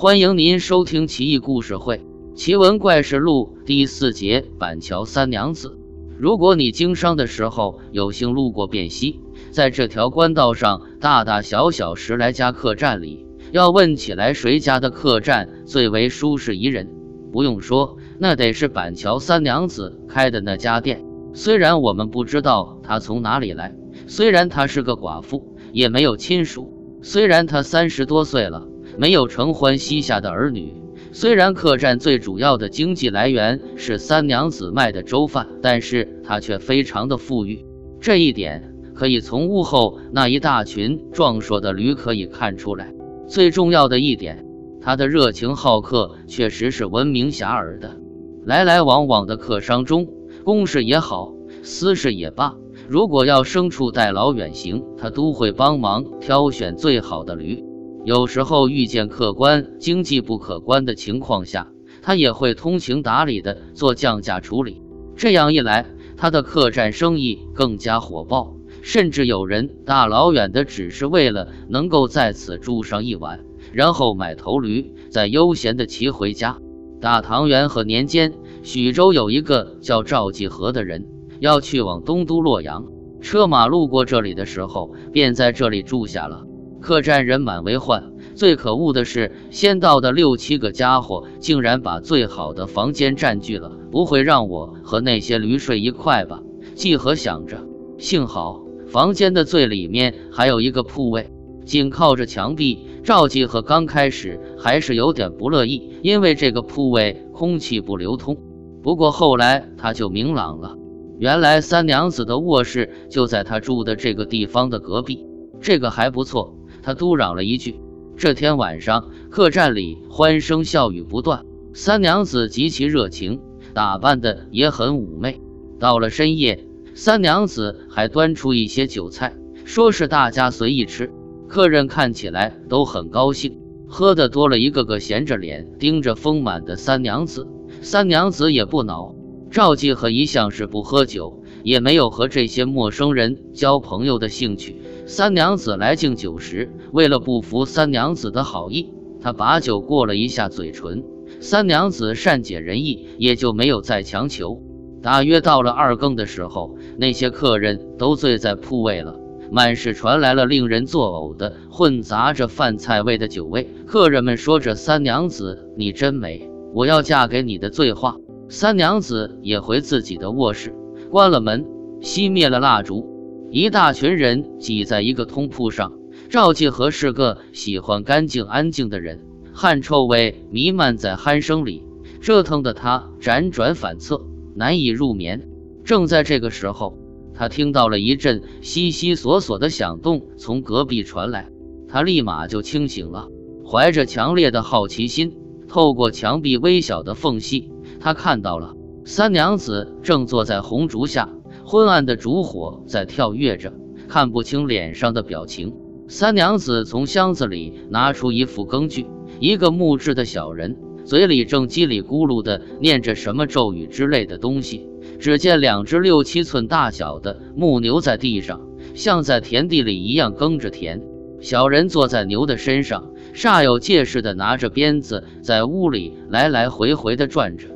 欢迎您收听《奇异故事会·奇闻怪事录》第四节《板桥三娘子》。如果你经商的时候有幸路过汴西，在这条官道上大大小小十来家客栈里，要问起来谁家的客栈最为舒适宜人，不用说，那得是板桥三娘子开的那家店。虽然我们不知道她从哪里来，虽然她是个寡妇，也没有亲属，虽然她三十多岁了。没有承欢膝下的儿女，虽然客栈最主要的经济来源是三娘子卖的粥饭，但是她却非常的富裕。这一点可以从屋后那一大群壮硕的驴可以看出来。最重要的一点，她的热情好客确实是闻名遐迩的。来来往往的客商中，公事也好，私事也罢，如果要牲畜代劳远行，他都会帮忙挑选最好的驴。有时候遇见客观经济不可观的情况下，他也会通情达理的做降价处理。这样一来，他的客栈生意更加火爆，甚至有人大老远的只是为了能够在此住上一晚，然后买头驴，再悠闲的骑回家。大唐元和年间，徐州有一个叫赵继和的人，要去往东都洛阳，车马路过这里的时候，便在这里住下了。客栈人满为患，最可恶的是，先到的六七个家伙竟然把最好的房间占据了。不会让我和那些驴睡一块吧？季和想着，幸好房间的最里面还有一个铺位，紧靠着墙壁。赵季和刚开始还是有点不乐意，因为这个铺位空气不流通。不过后来他就明朗了，原来三娘子的卧室就在他住的这个地方的隔壁，这个还不错。他嘟嚷了一句：“这天晚上，客栈里欢声笑语不断，三娘子极其热情，打扮的也很妩媚。到了深夜，三娘子还端出一些酒菜，说是大家随意吃。客人看起来都很高兴，喝的多了，一个个闲着脸盯着丰满的三娘子。三娘子也不恼。赵继和一向是不喝酒，也没有和这些陌生人交朋友的兴趣。”三娘子来敬酒时，为了不服三娘子的好意，他把酒过了一下嘴唇。三娘子善解人意，也就没有再强求。大约到了二更的时候，那些客人都醉在铺位了，满室传来了令人作呕的、混杂着饭菜味的酒味。客人们说着：“三娘子，你真美，我要嫁给你的醉话。”三娘子也回自己的卧室，关了门，熄灭了蜡烛。一大群人挤在一个通铺上，赵继和是个喜欢干净安静的人，汗臭味弥漫在鼾声里，折腾的他辗转反侧，难以入眠。正在这个时候，他听到了一阵悉悉索索的响动从隔壁传来，他立马就清醒了，怀着强烈的好奇心，透过墙壁微小的缝隙，他看到了三娘子正坐在红烛下。昏暗的烛火在跳跃着，看不清脸上的表情。三娘子从箱子里拿出一副羹具，一个木质的小人，嘴里正叽里咕噜地念着什么咒语之类的东西。只见两只六七寸大小的木牛在地上，像在田地里一样耕着田。小人坐在牛的身上，煞有介事地拿着鞭子在屋里来来回回地转着。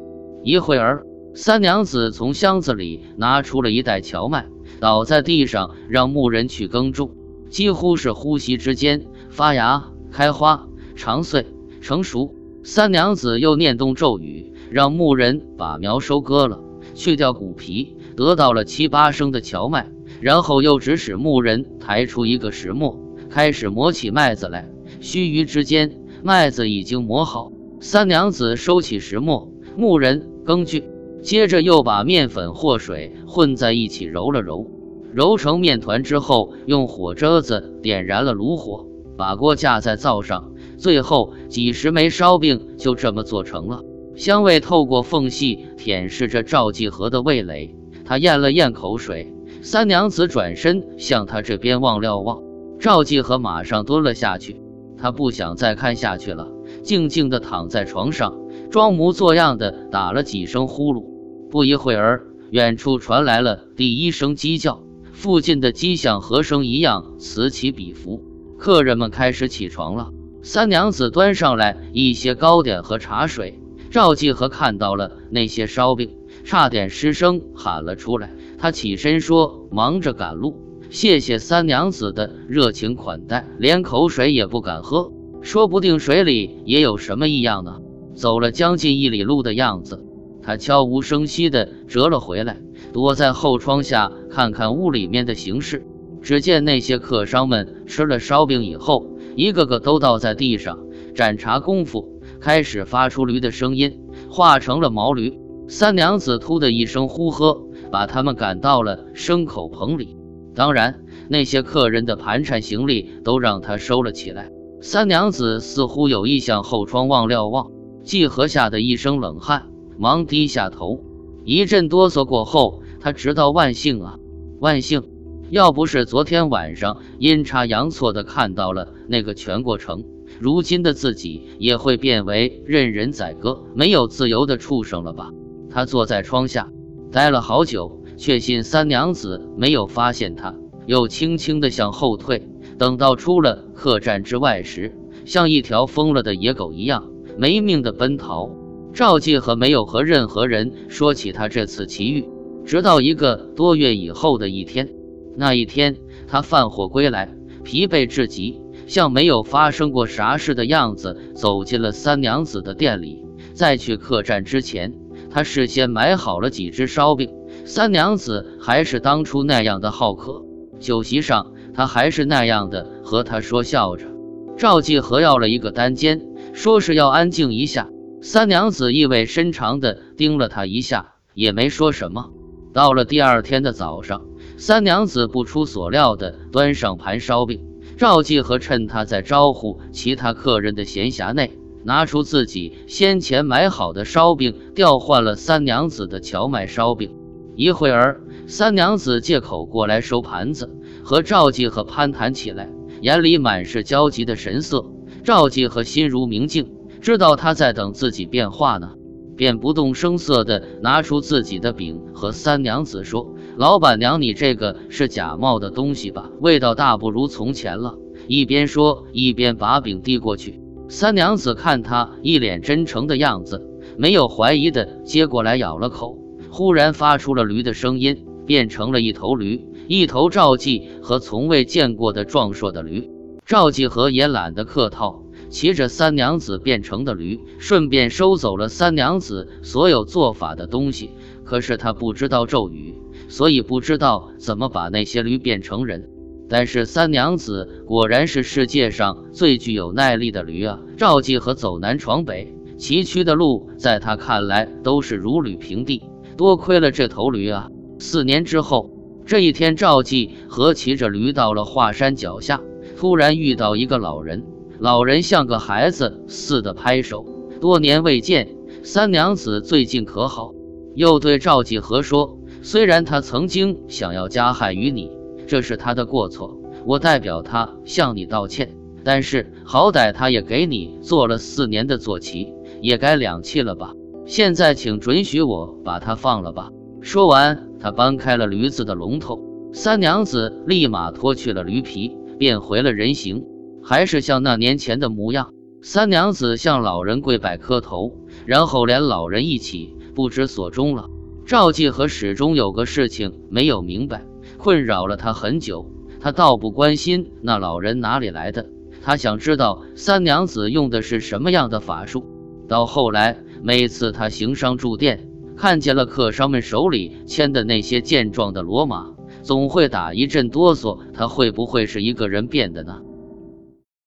一会儿。三娘子从箱子里拿出了一袋荞麦，倒在地上，让牧人去耕种。几乎是呼吸之间，发芽、开花、长穗、成熟。三娘子又念动咒语，让牧人把苗收割了，去掉谷皮，得到了七八升的荞麦。然后又指使牧人抬出一个石磨，开始磨起麦子来。须臾之间，麦子已经磨好。三娘子收起石磨，牧人耕具。接着又把面粉或水混在一起揉了揉，揉成面团之后，用火折子点燃了炉火，把锅架在灶上，最后几十枚烧饼就这么做成了。香味透过缝隙舔舐着赵继和的味蕾，他咽了咽口水。三娘子转身向他这边望了望，赵继和马上蹲了下去，他不想再看下去了，静静地躺在床上，装模作样的打了几声呼噜。不一会儿，远处传来了第一声鸡叫，附近的鸡像和声一样此起彼伏。客人们开始起床了。三娘子端上来一些糕点和茶水。赵继和看到了那些烧饼，差点失声喊了出来。他起身说：“忙着赶路，谢谢三娘子的热情款待，连口水也不敢喝，说不定水里也有什么异样呢。”走了将近一里路的样子，他悄无声息地折了回来，躲在后窗下看看屋里面的形势。只见那些客商们吃了烧饼以后，一个个都倒在地上，盏茶功夫。开始发出驴的声音，化成了毛驴。三娘子突的一声呼喝，把他们赶到了牲口棚里。当然，那些客人的盘缠行李都让他收了起来。三娘子似乎有意向后窗望了望，季和吓得一身冷汗，忙低下头。一阵哆嗦过后，他直道万幸啊，万幸！要不是昨天晚上阴差阳错的看到了那个全过程。如今的自己也会变为任人宰割、没有自由的畜生了吧？他坐在窗下，待了好久，确信三娘子没有发现他，又轻轻地向后退。等到出了客栈之外时，像一条疯了的野狗一样没命的奔逃。赵继和没有和任何人说起他这次奇遇，直到一个多月以后的一天。那一天，他放火归来，疲惫至极。像没有发生过啥事的样子走进了三娘子的店里。在去客栈之前，他事先买好了几只烧饼。三娘子还是当初那样的好客。酒席上，他还是那样的和他说笑着。赵继和要了一个单间，说是要安静一下。三娘子意味深长地盯了他一下，也没说什么。到了第二天的早上，三娘子不出所料地端上盘烧饼。赵继和趁他在招呼其他客人的闲暇内，拿出自己先前买好的烧饼，调换了三娘子的荞麦烧饼。一会儿，三娘子借口过来收盘子，和赵继和攀谈起来，眼里满是焦急的神色。赵继和心如明镜，知道他在等自己变化呢，便不动声色地拿出自己的饼，和三娘子说。老板娘，你这个是假冒的东西吧？味道大不如从前了。一边说，一边把饼递过去。三娘子看他一脸真诚的样子，没有怀疑的接过来咬了口，忽然发出了驴的声音，变成了一头驴，一头赵记和从未见过的壮硕的驴。赵记和也懒得客套，骑着三娘子变成的驴，顺便收走了三娘子所有做法的东西。可是他不知道咒语。所以不知道怎么把那些驴变成人，但是三娘子果然是世界上最具有耐力的驴啊！赵继和走南闯北，崎岖的路在他看来都是如履平地，多亏了这头驴啊！四年之后，这一天，赵继和骑着驴到了华山脚下，突然遇到一个老人，老人像个孩子似的拍手，多年未见，三娘子最近可好？又对赵继和说。虽然他曾经想要加害于你，这是他的过错，我代表他向你道歉。但是好歹他也给你做了四年的坐骑，也该两气了吧？现在请准许我把他放了吧。说完，他搬开了驴子的龙头，三娘子立马脱去了驴皮，变回了人形，还是像那年前的模样。三娘子向老人跪拜磕头，然后连老人一起不知所终了。赵继和始终有个事情没有明白，困扰了他很久。他倒不关心那老人哪里来的，他想知道三娘子用的是什么样的法术。到后来，每次他行商住店，看见了客商们手里牵的那些健壮的骡马，总会打一阵哆嗦。他会不会是一个人变的呢？